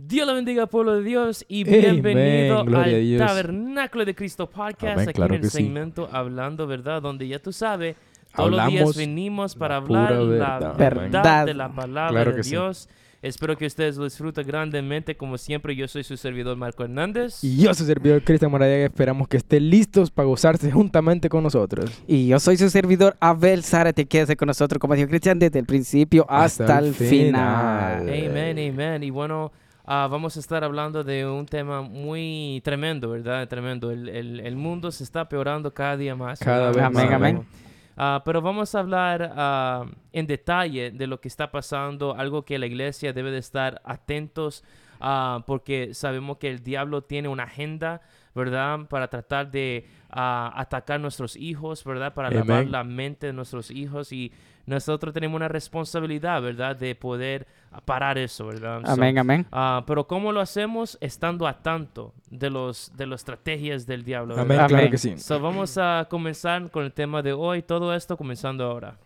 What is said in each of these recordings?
Dios le bendiga, pueblo de Dios, y bienvenido gloria a al Dios. Tabernáculo de Cristo Podcast, Amén, aquí claro en el que sí. segmento Hablando Verdad, donde ya tú sabes, todos los días Hablamos venimos para la hablar la verdad. verdad, Verdad. de la palabra Claro de que sí. Dios. Espero que ustedes lo disfruten grandemente, como siempre, yo soy su servidor Marco Hernández. Y yo, su servidor Cristian Moradiaga, esperamos que estén listos para gozarse juntamente con nosotros. Y yo soy su servidor Abel Zárate. Quédese con nosotros, como dijo Cristian, desde el principio hasta, Hasta el el final. final. Amén, amén. Y bueno, ah, vamos a estar hablando de un tema muy tremendo, ¿verdad? Tremendo. El, el- el mundo se está peorando cada día más. Cada vez más. Amén. Ah, pero vamos a hablar ah, en detalle de lo que está pasando, algo que la iglesia debe de estar atentos, ah, porque sabemos que el diablo tiene una agenda, ¿verdad? Para tratar de ah, atacar nuestros hijos, ¿verdad? Para lavar la mente de nuestros hijos y nosotros tenemos una responsabilidad, ¿verdad? De poder parar eso, ¿verdad? So, Amén, amén. ah, pero ¿cómo lo hacemos? Estando a tanto de los de las estrategias del diablo. Amén, ¿verdad? claro Amén. que sí. So, vamos a comenzar con el tema de hoy. Todo esto comenzando ahora.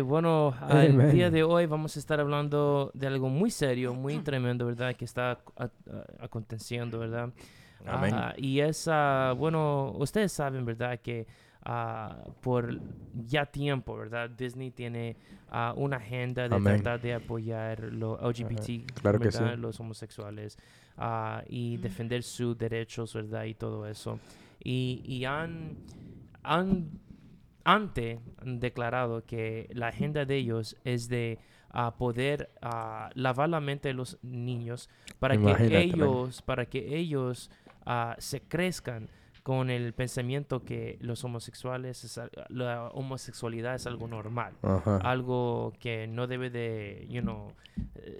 Bueno, el Amen. día de hoy vamos a estar hablando de algo muy serio, muy tremendo, ¿verdad? Que está a- a- aconteciendo, ¿verdad? Amén. Ah, y es, ah, bueno, ustedes saben, ¿verdad? Que ah, por ya tiempo, ¿verdad? Disney tiene una agenda de Amén. tratar de apoyar los LGBT, claro que ¿verdad? sí. Los homosexuales y defender sus derechos, ¿verdad? Y todo eso. Y, y han, han antes han declarado que la agenda de ellos es de ah, poder ah, lavar la mente de los niños para Imagínate, que man. ellos para que ellos ah, se crezcan con el pensamiento que los homosexuales es la homosexualidad es algo normal Ajá. algo que no debe de you know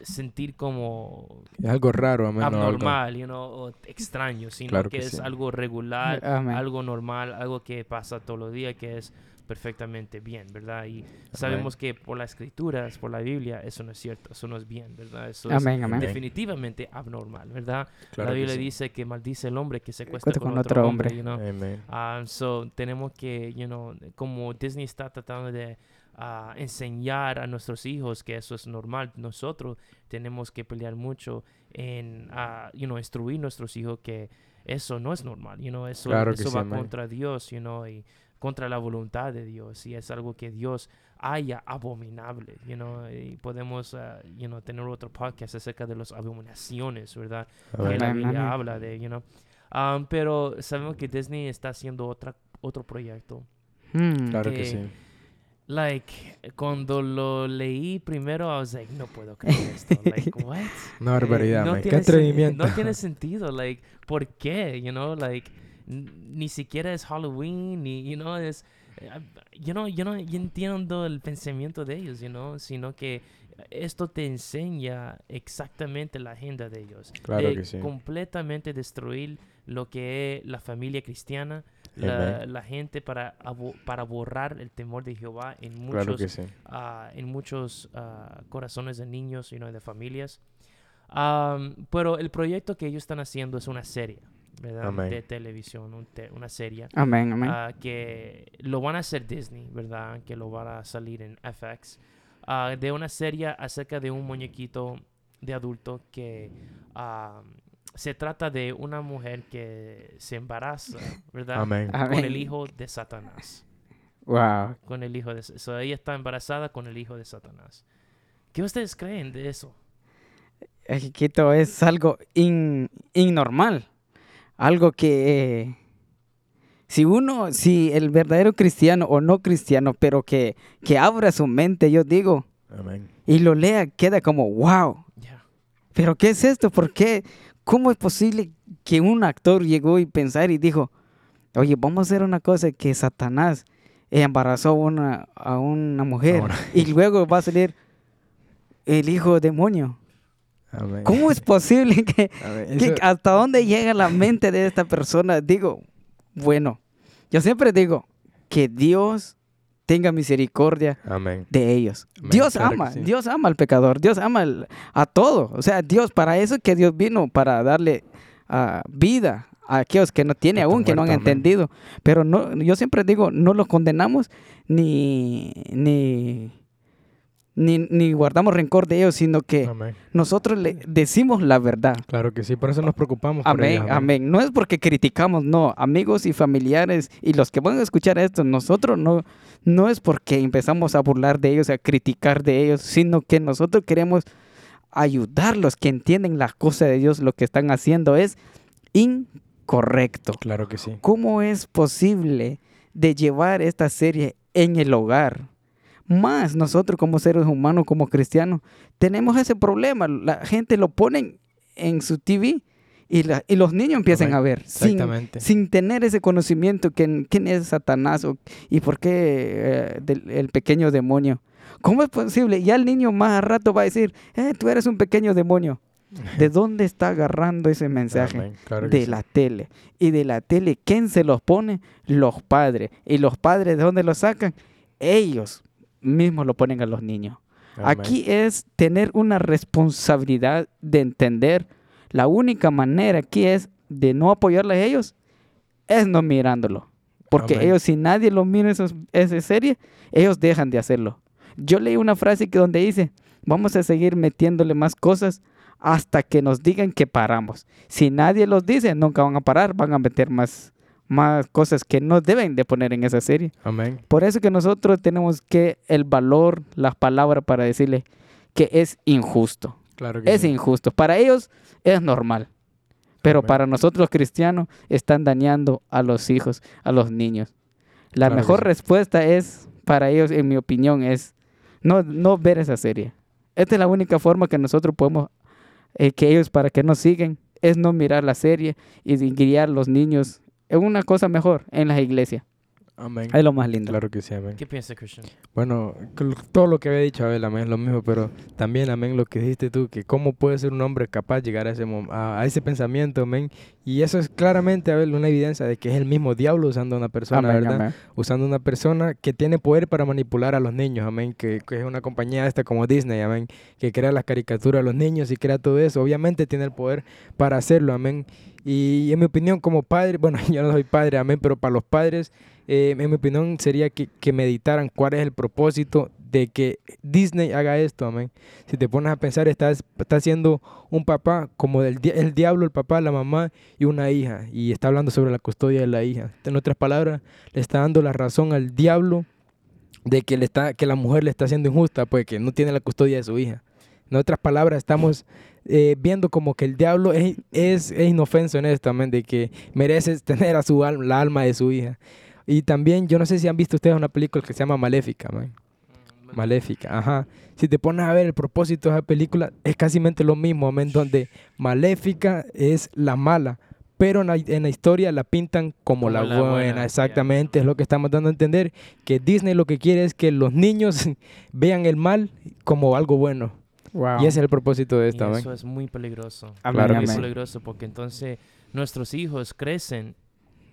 sentir como Es algo raro, amén. no algo- abnormal you know, o extraño sino Claro que, que es algo regular Amén. algo normal, algo que pasa todos los días, que es perfectamente bien, ¿verdad? Y sabemos que por las escrituras, por la Biblia, eso no es cierto, eso no es bien, ¿verdad? Eso Amén, es amén. definitivamente abnormal, ¿verdad? Claro la Biblia sí. dice que maldice el hombre que se Acuesta con, con otro hombre, hombre. you know? Amén. Ah, so, tenemos que, you know, como Disney está tratando de ah, enseñar a nuestros hijos que eso es normal, nosotros tenemos que pelear mucho en, ah, you know, instruir a nuestros hijos que eso no es normal, you know, eso, Claro eso sí, va amén. contra Dios, you know, y contra la voluntad de Dios, y es algo que Dios haya abominable, you know, y podemos, ah, you know, tener otro podcast acerca de las abominaciones, ¿verdad? que la Biblia habla de, you know. Um, pero sabemos que Disney está haciendo otra, otro proyecto. Hmm. Claro que que- sí. Like, cuando lo leí primero, I was like, no puedo creer esto. Like, what? Una barbaridad, Eh, no man. Qué tiene atrevimiento. No tiene sentido, like, ¿por qué? You know, like, ni siquiera es Halloween, ni, you know, es, eh, you know, yo no yo entiendo el pensamiento de ellos, you know, sino que esto te enseña exactamente la agenda de ellos. Claro de que sí. completamente destruir lo que es la familia cristiana, la, gente para, para borrar el temor de Jehová en muchos Claro que sí. ah, en muchos ah, corazones de niños y de familias. Am, pero el proyecto que ellos están haciendo es una serie, ¿verdad? Amén. De televisión, un te- una serie. Amén, amén. ah, que lo van a hacer Disney, ¿verdad? Que lo van a salir en FX. ah, de una serie acerca de un muñequito de adulto que ah, se trata de una mujer que se embaraza, ¿verdad? Amén. Con Amén. el hijo de Satanás Wow. con el hijo de so, ella está embarazada con el hijo de Satanás. ¿Qué ustedes creen de eso? El chiquito es algo in- innormal. Algo que eh, si uno, si el verdadero cristiano o no cristiano, pero que, que abra su mente, yo digo, Amén. y lo lea, queda como, wow. Ya. ¿Pero qué es esto? ¿Por qué? ¿Cómo es posible que un actor llegó y pensar y dijo, oye, vamos a hacer una cosa que Satanás embarazó a una, a una mujer Ahora. y luego va a salir el hijo demonio? ¿Cómo es posible que, hasta dónde llega la mente de esta persona? Digo, bueno, yo siempre digo que Dios tenga misericordia Amén. de ellos. Amén, Dios claro ama, sí. Dios ama al pecador, Dios ama al- a todo. O sea, Dios, para eso que Dios vino, para darle ah, vida a aquellos que no tiene Está aún, que no han amén. entendido. Pero no, yo siempre digo, no los condenamos ni, ni, ni, ni guardamos rencor de ellos, sino que Amén. nosotros le decimos la verdad. Claro que sí, por eso nos preocupamos. por Amén, amén. No es porque criticamos, no. Amigos y familiares y los que van a escuchar esto, nosotros no, no es porque empezamos a burlar de ellos, a criticar de ellos, sino que nosotros queremos ayudarlos que entienden las cosas de Dios. Lo que están haciendo es incorrecto. Claro que sí. ¿Cómo es posible de llevar esta serie en el hogar? Más nosotros como seres humanos, como cristianos, tenemos ese problema. La gente lo pone en su TV y, la- y los niños empiezan a ver sin, tener ese conocimiento que quién es Satanás o- y por qué eh, del- el pequeño demonio. ¿Cómo es posible? Ya el niño más a rato va a decir, eh, tú eres un pequeño demonio. ¿De dónde está agarrando ese mensaje? Claro de sí. la tele. Y de la tele, ¿quién se los pone? Los padres. ¿Y los padres de dónde los sacan? Ellos mismos lo ponen a los niños. Amén. Aquí es tener una responsabilidad de entender. La única manera aquí es de no apoyarles a ellos, es no mirándolo. Porque Amén. ellos, si nadie los mira esos- esa serie, ellos dejan de hacerlo. Yo leí una frase que donde dice, vamos a seguir metiéndole más cosas hasta que nos digan que paramos. Si nadie los dice, nunca van a parar, van a meter más, más cosas que no deben de poner en esa serie. Amén. Por eso que nosotros tenemos que el valor, las palabras para decirle que es injusto. Claro que Es sí. injusto. Para ellos es normal. Pero Amén. para nosotros los cristianos están dañando a los hijos, a los niños. La Claro mejor sí. respuesta es, para ellos, en mi opinión, es no, no ver esa serie. Esta es la única forma que nosotros podemos, eh, que ellos para que nos siguen, es no mirar la serie y guiar a los niños en una cosa mejor, en las iglesias. Amén. Es lo más lindo. Claro que sí, amén. ¿Qué piensa Christian? Bueno, todo lo que había dicho Abel, amén, es lo mismo, pero también, amén, lo que dijiste tú, que cómo puede ser un hombre capaz de llegar a ese, a, a ese pensamiento, amén. Y eso es claramente, Abel, una evidencia de que es el mismo diablo usando a una persona, Amén, ¿verdad? amén. Usando una persona que tiene poder para manipular a los niños, amén. Que, que es una compañía esta como Disney, amén. Que crea las caricaturas a los niños y crea todo eso. Obviamente tiene el poder para hacerlo, amén. Y en mi opinión, como padre, bueno, yo no soy padre, amén, pero para los padres, eh, en mi opinión sería que, que meditaran cuál es el propósito de que Disney haga esto, amén. Si te pones a pensar, estás, está siendo un papá como del, el diablo, el papá, la mamá y una hija. Y está hablando sobre la custodia de la hija. En otras palabras, le está dando la razón al diablo de que, le está, que la mujer le está siendo injusta, pues que no tiene la custodia de su hija. En otras palabras, estamos eh, viendo como que el diablo es, es, es inofenso en esto, amén, de que merece tener a su alma, la alma de su hija. Y también, yo no sé si han visto ustedes una película que se llama Maléfica, amén. Maléfica, ajá. Si te pones a ver el propósito de esa película, es casi lo mismo, amén, donde Maléfica es la mala, pero en la, en la historia la pintan como, Como la, la buena, buena, exactamente, es lo que estamos dando a entender, que Disney lo que quiere es que los niños vean el mal como algo bueno, Wow. y ese es el propósito de Y esto, amén. eso es muy peligroso. Amén, Claro que muy sí. amén. peligroso porque entonces nuestros hijos crecen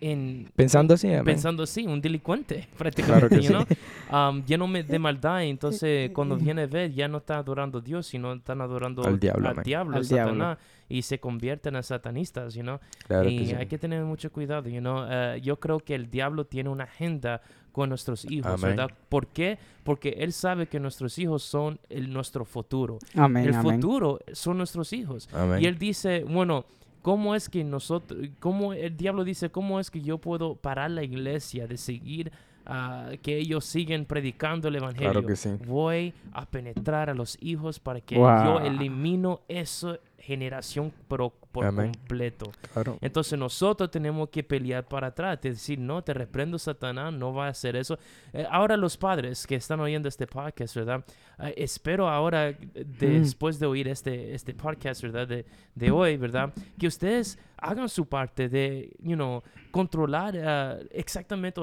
en Pensando así, amén. pensando así, un delincuente prácticamente, you sí. know? Um, lleno de maldad. y Entonces, cuando viene a ver, ya no está adorando a Dios, sino están adorando Al diablo, al diablo, Al Satanás, diablo. y se convierten en satanistas, you know? Claro y que sí. hay que tener mucho cuidado, you know? Eh, yo creo que el diablo tiene una agenda con nuestros hijos, Amén. ¿verdad? ¿Por qué? Porque él sabe que nuestros hijos son el, nuestro futuro. Amén, el amén. futuro son nuestros hijos. Amén. Y él dice, bueno, ¿cómo es que nosotros, cómo el diablo dice, cómo es que yo puedo parar la iglesia de seguir ah, que ellos siguen predicando el evangelio? Claro que sí. Voy a penetrar a los hijos para que Wow. yo elimino esa generación por, por Amén. completo. Claro. Entonces nosotros tenemos que pelear para atrás, decir, no, te reprendo Satanás, no va a hacer eso. Eh, ahora los padres que están oyendo este podcast, ¿verdad? Eh, espero ahora, eh, después de oír este, este podcast, ¿verdad? De, de hoy, ¿verdad? Que ustedes hagan su parte de, you know, controlar eh, exactamente,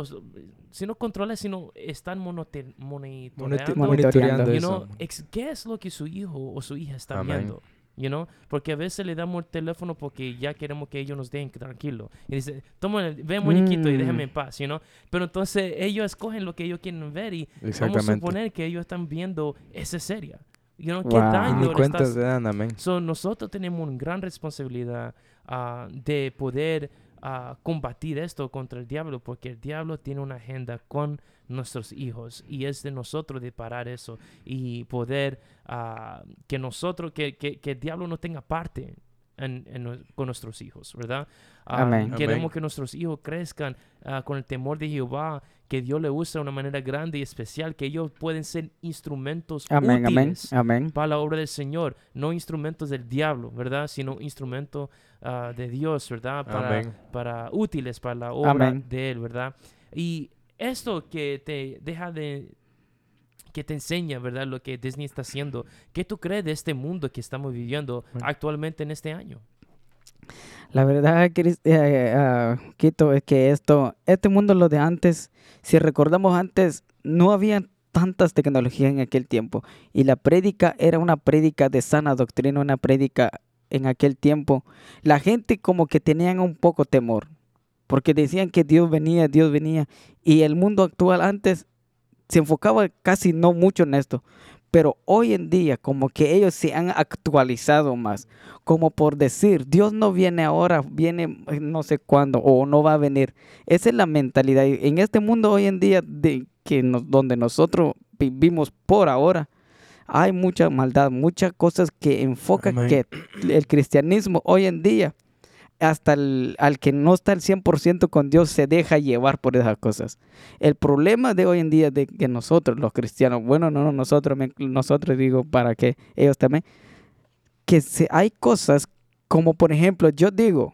si no controlar, sino están monote- monitoreando, Monitoreando. you eso. know, ex- ¿qué es lo que su hijo o su hija está Amén. viendo? You know? Porque a veces le damos el teléfono porque ya queremos que ellos nos dejen tranquilo. Y dice, toma, el- ve muñequito y Mm. déjame en paz, you know? Pero entonces ellos escogen lo que ellos quieren ver y vamos a suponer que ellos están viendo esa serie. You know, ¿Qué Wow. Y daño le estás- dan. So, nosotros tenemos una gran responsabilidad ah, de poder ah, combatir esto contra el diablo, porque el diablo tiene una agenda con nuestros hijos y es de nosotros de parar eso y poder ah, que nosotros, que, que, que el diablo no tenga parte en, en nue- con nuestros hijos, ¿verdad? Ah, Amén. Queremos Amén. que nuestros hijos crezcan ah, con el temor de Jehová, que Dios le usa de una manera grande y especial, que ellos pueden ser instrumentos Amén, útiles amén. para la obra del Señor, no instrumentos del diablo, ¿verdad? Sino instrumentos ah, de Dios, ¿verdad? Para, Amén. para útiles para la obra Amén. de Él, ¿verdad? Y esto que te deja de que te enseña, ¿verdad? Lo que Disney está haciendo. ¿Qué tú crees de este mundo que estamos viviendo actualmente en este año? La verdad, Cris- eh, ah, Quito, es que esto, este mundo, lo de antes, si recordamos antes, no había tantas tecnologías en aquel tiempo. Y la prédica era una prédica de sana doctrina, una prédica en aquel tiempo. La gente como que tenían un poco temor, porque decían que Dios venía, Dios venía. Y el mundo actual antes se enfocaba casi no mucho en esto. Pero hoy en día como que ellos se han actualizado más como por decir, Dios no viene ahora, viene eh, no sé cuándo o no va a venir. Esa es la mentalidad. Y En este mundo hoy en día de que nos- donde nosotros vivimos por ahora, hay mucha maldad, muchas cosas que enfocan que el cristianismo hoy en día, hasta el, al que no está al 100% con Dios, se deja llevar por esas cosas. El problema de hoy en día de que nosotros, los cristianos, bueno, no, no nosotros, me- nosotros digo para que ellos también, que se, hay cosas como por ejemplo, yo digo,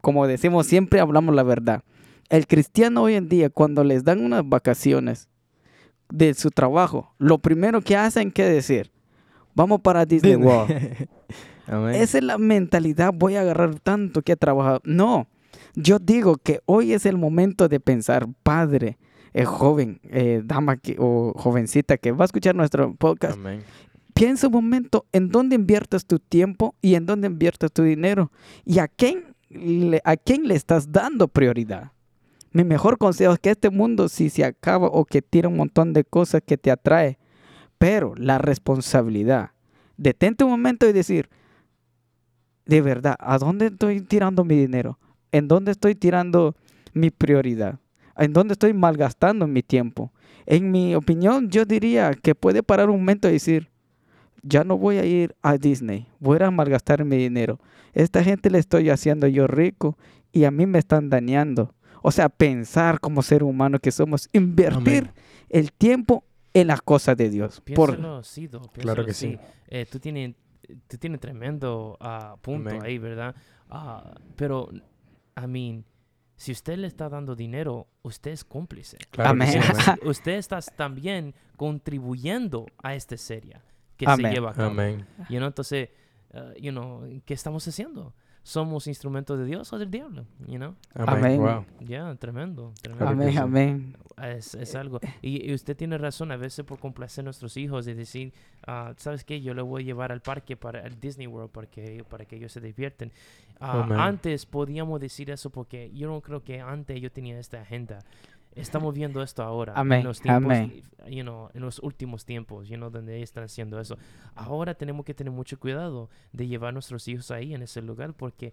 como decimos, siempre hablamos la verdad. El cristiano hoy en día, cuando les dan unas vacaciones de su trabajo, lo primero que hacen que decir, vamos para Disney Disney. World. Amén. Esa es la mentalidad, voy a agarrar tanto que he trabajado. No, yo digo que hoy es el momento de pensar, padre, eh, joven, eh, dama que, o jovencita que va a escuchar nuestro podcast, Amén. piensa un momento en dónde inviertes tu tiempo y en dónde inviertes tu dinero y a quién le, a quién le estás dando prioridad. Mi mejor consejo es que este mundo si se acaba o que tira un montón de cosas que te atrae, pero la responsabilidad, detente un momento y decir, de verdad, ¿a dónde estoy tirando mi dinero? ¿En dónde estoy tirando mi prioridad? ¿En dónde estoy malgastando mi tiempo? En mi opinión, yo diría que puede parar un momento y decir, ya no voy a ir a Disney, voy a malgastar mi dinero. Esta gente le estoy haciendo yo rico y a mí me están dañando. O sea, pensar como ser humano que somos, invertir Amén. el tiempo en las cosas de Dios. Por, sí, Do, Claro que sí. Eh, tú tienes tú tienes tremendo ah, punto ahí, ¿verdad? Ah, pero, I mean, si usted le está dando dinero, usted es cómplice. Claro Amén. usted está también contribuyendo a esta serie que Amén. se lleva a cabo. Amén. You know, entonces, uh, you know, ¿qué estamos haciendo? ¿Somos instrumentos de Dios o del diablo? You know? Amén. Wow. Ya, tremendo, tremendo. Amén, amén. Es, es algo. Y, y usted tiene razón, a veces por complacer a nuestros hijos y decir, ah, ¿sabes qué? Yo le voy a llevar al parque para el Disney World para que, para que ellos se divierten. Amén. antes podíamos decir eso porque yo no creo que antes yo tenía esta agenda. Estamos viendo esto ahora. Amén, En los tiempos, amén. you know, en los últimos tiempos, you know, donde están haciendo eso. Ahora tenemos que tener mucho cuidado de llevar a nuestros hijos ahí en ese lugar porque,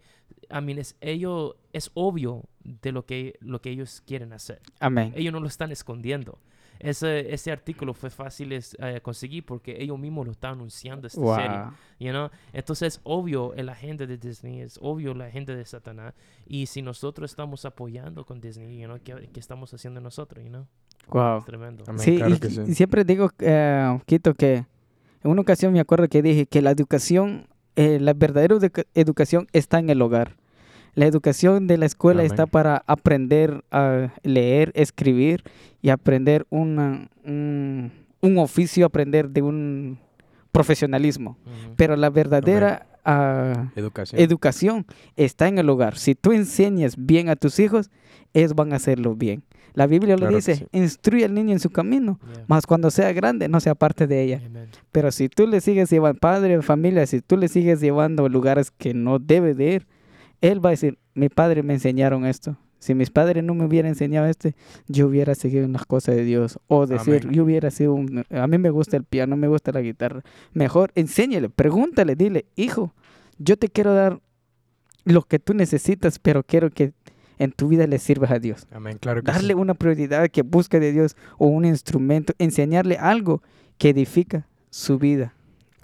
I mean, es, ellos, es obvio de lo que, lo que ellos quieren hacer Amén. ellos no lo están escondiendo. Ese, ese artículo fue fácil es, eh, conseguir porque ellos mismos lo están anunciando esta serie. Wow. You know? Entonces es obvio la agenda de Disney, es obvio la agenda de Satanás. Y si nosotros estamos apoyando con Disney, you know, ¿qué, qué estamos haciendo nosotros? You know? Wow. Es tremendo. Amén, Sí, claro y, que y sí. siempre digo, eh, Quito, que en una ocasión me acuerdo que dije que la educación, eh, la verdadera educa- educación está en el hogar. La educación de la escuela está para aprender a leer, escribir y aprender una- un, un oficio, aprender de un profesionalismo. Pero la verdadera ah, Educación. educación está en el hogar. Si tú enseñas bien a tus hijos, ellos van a hacerlo bien. La Biblia lo Claro que dice, sí. instruye al niño en su camino, Yeah. más cuando sea grande no sea parte de ella. Amen. Pero si tú le sigues llevando, padre, familia, si tú le sigues llevando a lugares que no debe de ir, él va a decir, mi padre me enseñaron esto. Si mis padres no me hubieran enseñado este, yo hubiera seguido en las cosas de Dios. O decir, Amén. yo hubiera sido un... A mí me gusta el piano, me gusta la guitarra. Mejor enséñale, pregúntale, dile, hijo, yo te quiero dar lo que tú necesitas, pero quiero que en tu vida le sirvas a Dios. Amén, claro que Darle sí. una prioridad que busque de Dios o un instrumento, enseñarle algo que edifica su vida.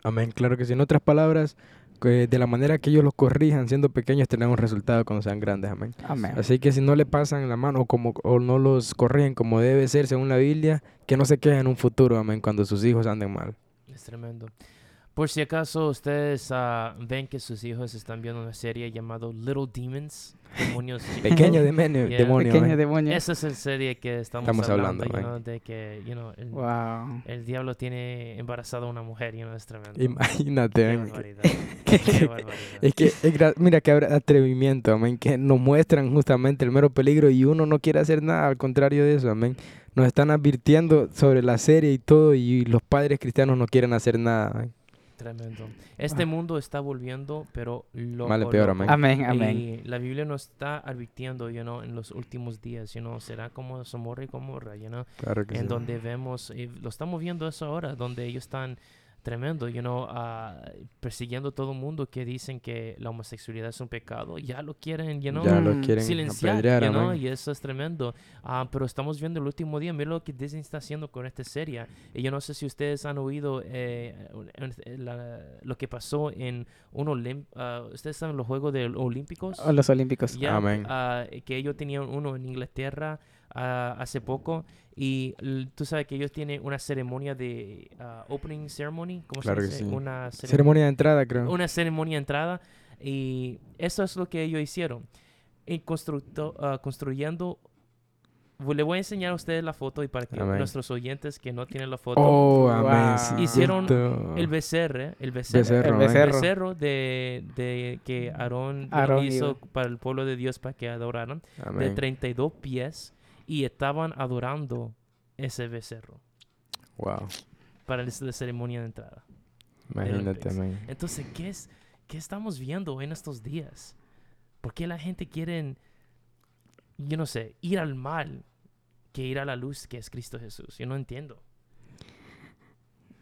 Amén, claro que sí. En otras palabras, que de la manera que ellos los corrijan siendo pequeños tendrán un resultado cuando sean grandes. Amén. Amén. Así que si no le pasan la mano o, como, o no los corrigen como debe ser según la Biblia, que no se quejen en un futuro, amén, cuando sus hijos anden mal. Es tremendo. Por si acaso ustedes ah, ven que sus hijos están viendo una serie llamada Little Demons, demonios Pequeño demonio, Yeah. demonio, Pequeño demonio. Esa es la serie que estamos, Estamos hablando, hablando, you man. know, de que you know, el, Wow. el diablo tiene embarazada a una mujer, you know, es tremendo. Imagínate, Qué. Qué barbaridad. Es que es gra- mira que habrá atrevimiento, amén, que nos muestran justamente el mero peligro y uno no quiere hacer nada, al contrario de eso, amén. Nos están advirtiendo sobre la serie y todo y los padres cristianos no quieren hacer nada. amén. Tremendo. Este mundo está volviendo, pero loco. Mal peor, amén. Amén, amén. Y la Biblia nos está advirtiendo, you know, en los últimos días, you know, será como Somorra y Gomorra, you know, Claro que en sí. donde vemos, y lo estamos viendo eso ahora, donde ellos están tremendo, you know, ah, persiguiendo a todo el mundo que dicen que la homosexualidad es un pecado, ya lo quieren, you know, ya lo quieren silenciar, you know, y eso es tremendo. Ah, pero estamos viendo el último día, mira lo que Disney está haciendo con esta serie. Y yo no sé si ustedes han oído eh, en- la- lo que pasó en un ah, ustedes saben los Juegos de Olímpicos. O los Olímpicos. Ya, Amén. que ellos tenían uno en Inglaterra ah, hace poco y tú sabes que ellos tienen una ceremonia de ah, opening ceremony, ¿cómo Claro se que dice? sí. Una cerem- Ceremonia de entrada, creo. una ceremonia de entrada y eso es lo que ellos hicieron. Y constructo- ah, construyendo, le voy a enseñar a ustedes la foto y para que Amén. nuestros oyentes que no tienen la foto, Oh, Wow. amén. sí, Hicieron el becerre, el becerro, Becerro, El becerro. de, de que Aarón, hizo iba. para el pueblo de Dios para que adoraran, de Amén. 32 pies y estaban adorando ese becerro Wow. para la ceremonia de entrada. Imagínate, amén. Entonces, ¿qué, es, ¿qué estamos viendo en estos días? ¿Por qué la gente quiere, yo no sé, ir al mal que ir a la luz que es Cristo Jesús? Yo no entiendo.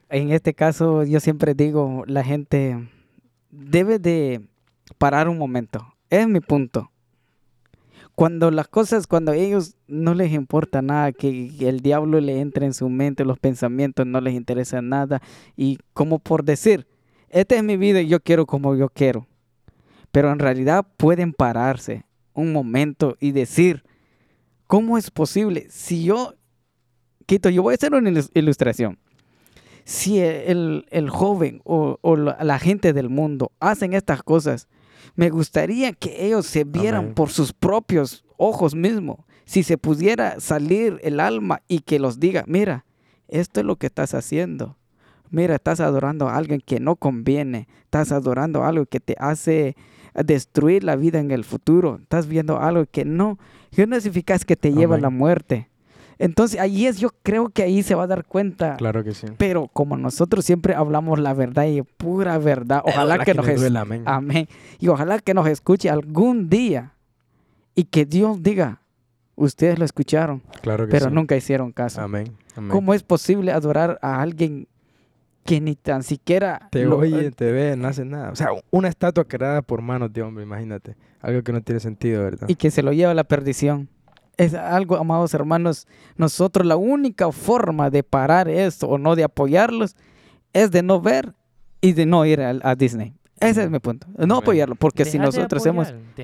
En este caso, yo siempre digo, la gente debe de parar un momento. Es mi punto. Cuando las cosas, cuando ellos no les importa nada, que el diablo le entre en su mente, los pensamientos no les interesa nada, y como por decir, esta es mi vida y yo quiero como yo quiero. Pero en realidad pueden pararse un momento y decir, ¿cómo es posible? Si yo, Quito, yo voy a hacer una ilus- ilustración si el, el joven o, o la gente del mundo hacen estas cosas, me gustaría que ellos se vieran Amén. por sus propios ojos mismos. Si se pudiera salir el alma y que los diga, mira, esto es lo que estás haciendo. Mira, estás adorando a alguien que no conviene. Estás adorando a algo que te hace destruir la vida en el futuro. Estás viendo algo que no, que no es eficaz, que te lleva a la Amén. muerte. Entonces, ahí es, yo creo que ahí se va a dar cuenta. Claro que sí. Pero como nosotros siempre hablamos la verdad y pura verdad, ojalá que, nos duela, amén. amén. Y ojalá que nos escuche algún día y que Dios diga, ustedes lo escucharon, Claro que pero sí. nunca hicieron caso. Amén. amén. ¿Cómo es posible adorar a alguien que ni tan siquiera Te lo- oye, te ve, no hace nada. O sea, una estatua creada por manos de hombre, imagínate. Algo que no tiene sentido, ¿verdad? y que se lo lleva a la perdición? Es algo, amados hermanos, nosotros la única forma de parar esto o no de apoyarlos es de no ver y de no ir a, Disney. Ese es Amén. mi punto. No Amén. apoyarlo, porque si nosotros de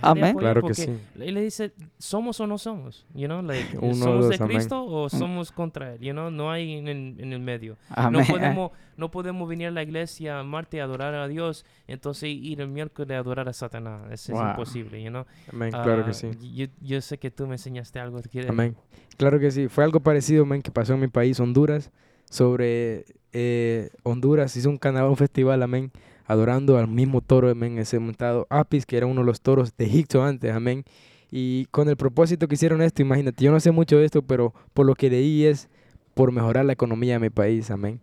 Amén. Claro que sí. Él le dice, ¿somos o no somos? You know, like, Uno o ¿Somos dos, de amén. Cristo o somos contra Él? You know, no hay en el, en el medio. Amén. No podemos, no podemos venir a la iglesia martes a adorar a Dios, entonces ir el miércoles a adorar a Satanás. Eso es Wow. imposible, you know. Amén, claro que Ah, sí. Yo, yo sé que tú me enseñaste algo. ¿quieres? Amén. Claro que sí. Fue algo parecido, man, que pasó en mi país, Honduras. Sobre eh, Honduras hizo un carnaval, un festival, amén, adorando al mismo toro, amén, ese montado Apis, que era uno de los toros de Egipto antes, amén. Y con el propósito que hicieron esto, imagínate, yo no sé mucho de esto, pero por lo que leí es por mejorar la economía de mi país, amén.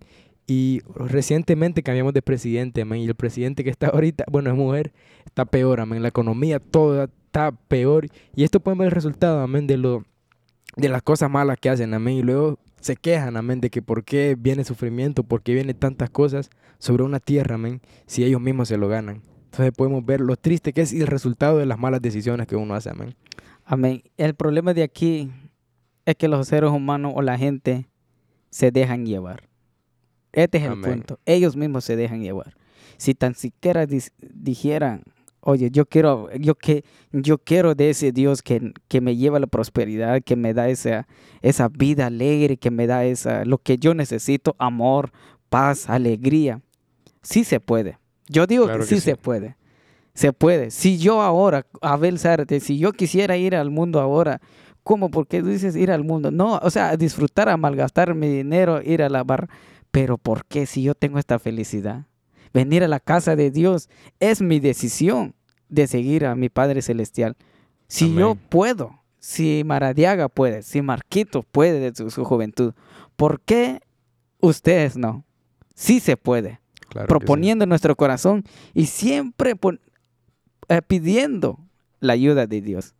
Y recientemente cambiamos de presidente, amén. Y el presidente que está ahorita, bueno, es mujer, está peor, amén. La economía toda está peor. Y esto puede ver el resultado, amén, de, lo, de las cosas malas que hacen, amén. Y luego se quejan, amén, de que por qué viene sufrimiento, por qué vienen tantas cosas sobre una tierra, amén, si ellos mismos se lo ganan. Entonces podemos ver lo triste que es y el resultado de las malas decisiones que uno hace, amén. Amén. El problema de aquí es que los seres humanos o la gente se dejan llevar. Este es el Amén. punto. Ellos mismos se dejan llevar. Si tan siquiera dijeran, oye, yo quiero, yo que, yo quiero de ese Dios que, que me lleva la prosperidad, que me da esa, esa vida alegre, que me da esa, lo que yo necesito, amor, paz, alegría. Sí se puede. Yo digo Claro que que sí, sí. se puede. Se puede. Si yo ahora, Abel Zárate, si yo quisiera ir al mundo ahora, ¿cómo? ¿Por qué dices ir al mundo? No, o sea, disfrutar, a malgastar mi dinero, ir a la bar. Pero ¿por qué si yo tengo esta felicidad? Venir a la casa de Dios es mi decisión de seguir a mi Padre Celestial. Si yo puedo, si Maradiaga puede, si Marquito puede de su, su juventud, ¿por qué ustedes no? Sí se puede Claro que sí. proponiendo en nuestro corazón y siempre pon- eh, pidiendo la ayuda de Dios.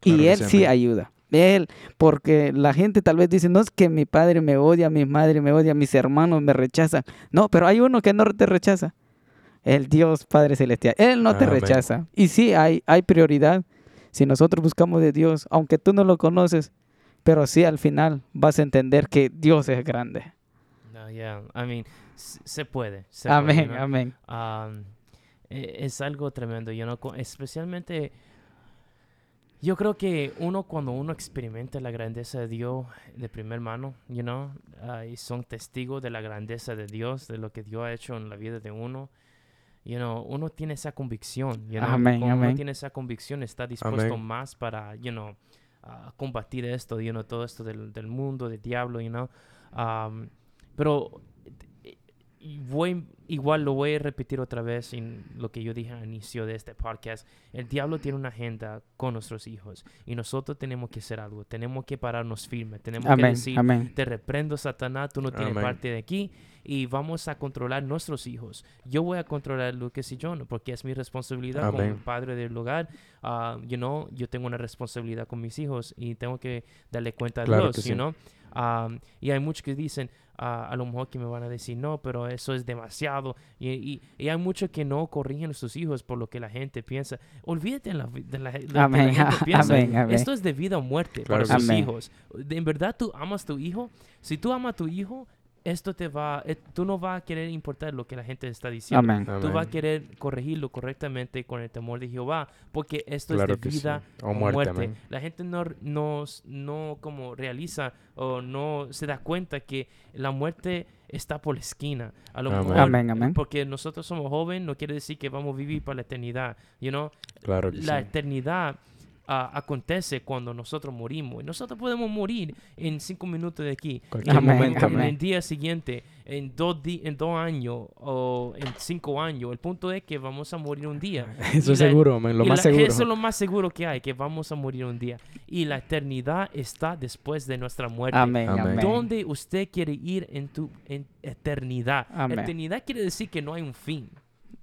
Claro y Él sí, ayuda. Él, porque la gente tal vez dice, no es que mi padre me odia, mi madre me odia, mis hermanos me rechazan. No, pero hay uno que no te rechaza. El Dios Padre Celestial. Él no te rechaza. Y sí, hay, hay prioridad. Si nosotros buscamos de Dios, aunque tú no lo conoces, pero sí al final vas a entender que Dios es grande. No, yeah, I mean, se puede. se puede, Amén, ¿no? amén. Um, e- es algo tremendo, know, co- especialmente yo creo que uno cuando uno experimenta la grandeza de Dios de primer mano, you know, ah, y son testigos de la grandeza de Dios, de lo que Dios ha hecho en la vida de uno, you know, uno tiene esa convicción, you know, y Amén, cuando uno tiene esa convicción está dispuesto Amén. más para, you know, a combatir esto, you know, todo esto del, del mundo, del diablo, you know, Um, pero y voy, igual lo voy a repetir otra vez en lo que yo dije al inicio de este podcast. El diablo tiene una agenda con nuestros hijos y nosotros tenemos que hacer algo. Tenemos que pararnos firmes. Tenemos que Amén, decir, amén. te reprendo, Satanás, tú no tienes Amén. parte de aquí y vamos a controlar nuestros hijos. Yo voy a controlar Lucas y John porque es mi responsabilidad como el padre del hogar. Ah, you know, yo tengo una responsabilidad con mis hijos y tengo que darle cuenta a Claro Dios, que you sí. know. Um, y hay muchos que dicen, ah, a lo mejor que me van a decir, no, pero eso es demasiado. Y, y- y hay muchos que no corrigen a sus hijos por lo que la gente piensa. Olvídate de, la, de la, de la gente piensa. amén, amén. Esto es de vida o muerte Claro para sus hijos. En verdad tú amas a tu hijo. Si tú amas a tu hijo, esto te va, eh, tú no vas a querer importar lo que la gente está diciendo. Amén. Tú vas a querer corregirlo correctamente con el temor de Jehová, porque esto Claro es de sí. vida O o muerte. La gente no, no, no como realiza o no se da cuenta que la muerte está por la esquina. A lo Amén. mejor, Amén, amén. porque nosotros somos jóvenes, no quiere decir que vamos a vivir para la eternidad. You know? Claro que La sí. eternidad acontece cuando nosotros morimos. Y nosotros podemos morir en cinco minutos de aquí. Cualquier en, momento, en- el día siguiente, en dos, di- en dos años o en cinco años. El punto es que vamos a morir un día. Eso es seguro, amén, lo más la- seguro. Eso es lo más seguro que hay, que vamos a morir un día. Y la eternidad está después de nuestra muerte. Amén, Amén. ¿Dónde usted quiere ir en tu en eternidad? Amén. Eternidad quiere decir que no hay un fin.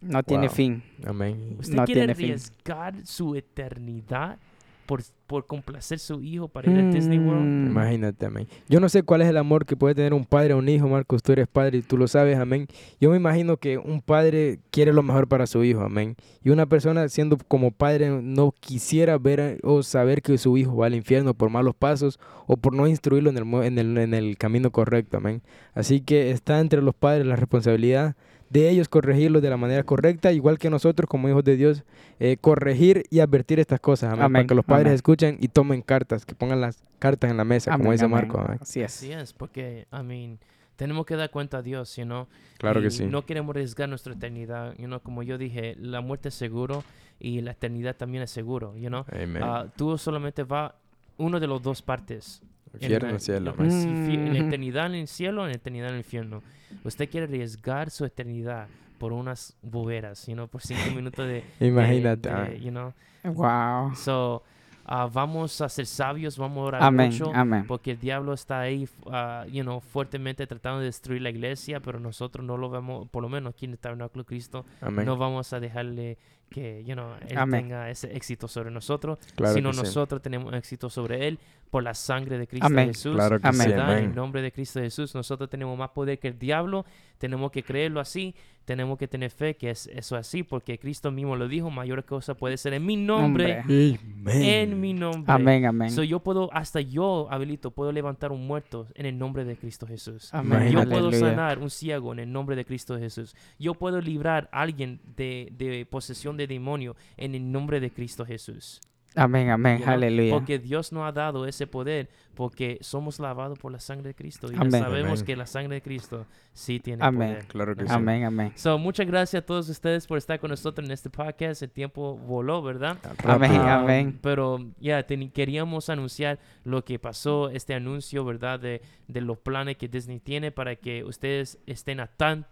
No tiene Wow. fin. Amén. ¿Usted No quiere tiene fin. arriesgar su eternidad por, por complacer a su hijo para ir a Disney World? Mm, Imagínate, amén. Yo no sé cuál es el amor que puede tener un padre a un hijo, Marcos, tú eres padre y tú lo sabes, amén. Yo me imagino que un padre quiere lo mejor para su hijo, amén. Y una persona siendo como padre no quisiera ver o saber que su hijo va al infierno por malos pasos o por no instruirlo en el, en el, en el camino correcto, amén. Así que está entre los padres la responsabilidad de ellos corregirlo de la manera correcta, igual que nosotros como hijos de Dios, eh, corregir y advertir estas cosas, amén, para que los padres amén. escuchen y tomen cartas, que pongan las cartas en la mesa, como dice amén. Marco. amén. Así es. Así es, porque, I mean, tenemos que dar cuenta a Dios, you know? Claro y que sí. No queremos arriesgar nuestra eternidad, you know? Como yo dije, la muerte es seguro y la eternidad también es seguro, you know? Amén. Ah, tú solamente va uno de los dos partes. En Infierno, cielo. en la- fi- En la eternidad en el cielo, en la eternidad en el infierno. Usted quiere arriesgar su eternidad por unas boberas, you know, por cinco minutos de... de- Imagínate. de, ah. you know. Wow. So, ah, vamos a ser sabios, vamos a orar Amén, mucho. amén. Porque el diablo está ahí, ah, you know, fuertemente tratando de destruir la iglesia, pero nosotros no lo vemos, por lo menos aquí en el Tabernáculo de Cristo, Amén. no vamos a dejarle que you know, Él Amén. tenga ese éxito sobre nosotros, Claro sino que sí. nosotros tenemos éxito sobre Él por la sangre de Cristo Amén. Jesús. Claro que Amén. sí. En amén. nombre de Cristo Jesús, nosotros tenemos más poder que el diablo, tenemos que creerlo así, tenemos que tener fe que es eso así, porque Cristo mismo lo dijo, mayor cosa puede ser en mi nombre, Hombre. en mi nombre. Amén, amén. So, yo puedo, hasta yo, habilito, puedo levantar un muerto en el nombre de Cristo Jesús. Amén. Yo Imagínate. puedo Aleluya. sanar un ciego en el nombre de Cristo Jesús. Yo puedo librar a alguien de, de posesión de demonio en el nombre de Cristo Jesús. Amén, amén. Know, Aleluya. Porque Dios nos ha dado ese poder porque somos lavados por la sangre de Cristo. Y Amén. sabemos Amén. que la sangre de Cristo sí tiene Amén. poder. Claro que sí. Amén, amén. So, muchas gracias a todos ustedes por estar con nosotros en este podcast. El tiempo voló, ¿verdad? Amén, amén. Pero ya teni- queríamos anunciar lo que pasó, este anuncio, ¿verdad? De, de los planes que Disney tiene para que ustedes estén a, tan,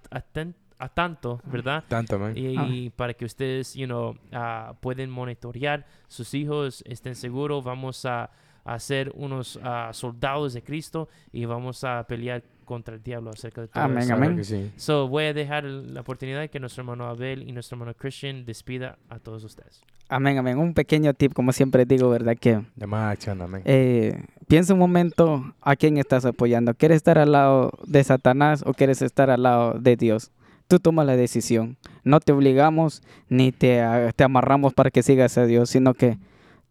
a, tan- a tanto, ¿verdad? Tanto, man. Y, Amén. para que ustedes, you know, ah, pueden monitorear sus hijos, estén seguros, vamos a, a ser unos ah, soldados de Cristo y vamos a pelear contra el diablo acerca de todo Amén, eso. Amén. que sí. So, voy a dejar la oportunidad que nuestro hermano Abel y nuestro hermano Christian despida a todos ustedes. Amén, amén. Un pequeño tip, como siempre digo, ¿verdad? Que De más acción, amén. eh, piensa un momento a quién estás apoyando. ¿Quieres estar al lado de Satanás o quieres estar al lado de Dios? Tú tomas la decisión. No te obligamos ni te, te amarramos para que sigas a Dios, sino que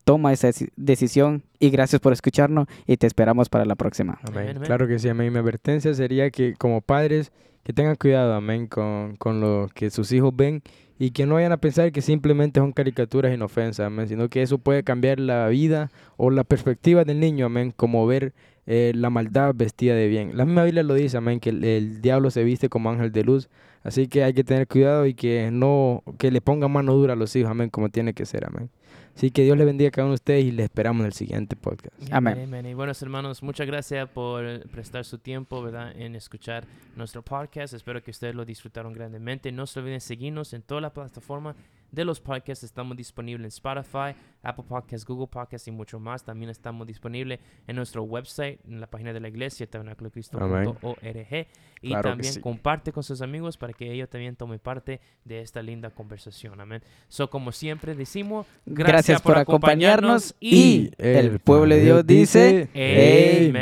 toma esa deci- decisión y gracias por escucharnos y te esperamos para la próxima. Amén. Claro que sí, amén. Mi advertencia sería que como padres, que tengan cuidado, amén, con, con lo que sus hijos ven y que no vayan a pensar que simplemente son caricaturas inofensas, amén, sino que eso puede cambiar la vida o la perspectiva del niño, amén, como ver eh, la maldad vestida de bien. La misma Biblia lo dice, amén, que el, el diablo se viste como ángel de luz, así que hay que tener cuidado y que no, que le ponga mano dura a los hijos, amén, como tiene que ser, amén. Así que Dios les bendiga a cada uno de ustedes y les esperamos en el siguiente podcast. Amén. Y buenos hermanos, muchas gracias por prestar su tiempo, ¿verdad? En escuchar nuestro podcast. Espero que ustedes lo disfrutaron grandemente. No se olviden seguirnos en toda la plataforma de los podcasts. Estamos disponibles en Spotify, Apple Podcasts, Google Podcasts y mucho más. También estamos disponibles en nuestro website, en la página de la iglesia, tabernaculocristo.org. Y Claro también sí. comparte con sus amigos para que ellos también tomen parte de esta linda conversación. Amén. So, como siempre decimos, Gracias, por acompañarnos y el pueblo de Dios dice. Amén.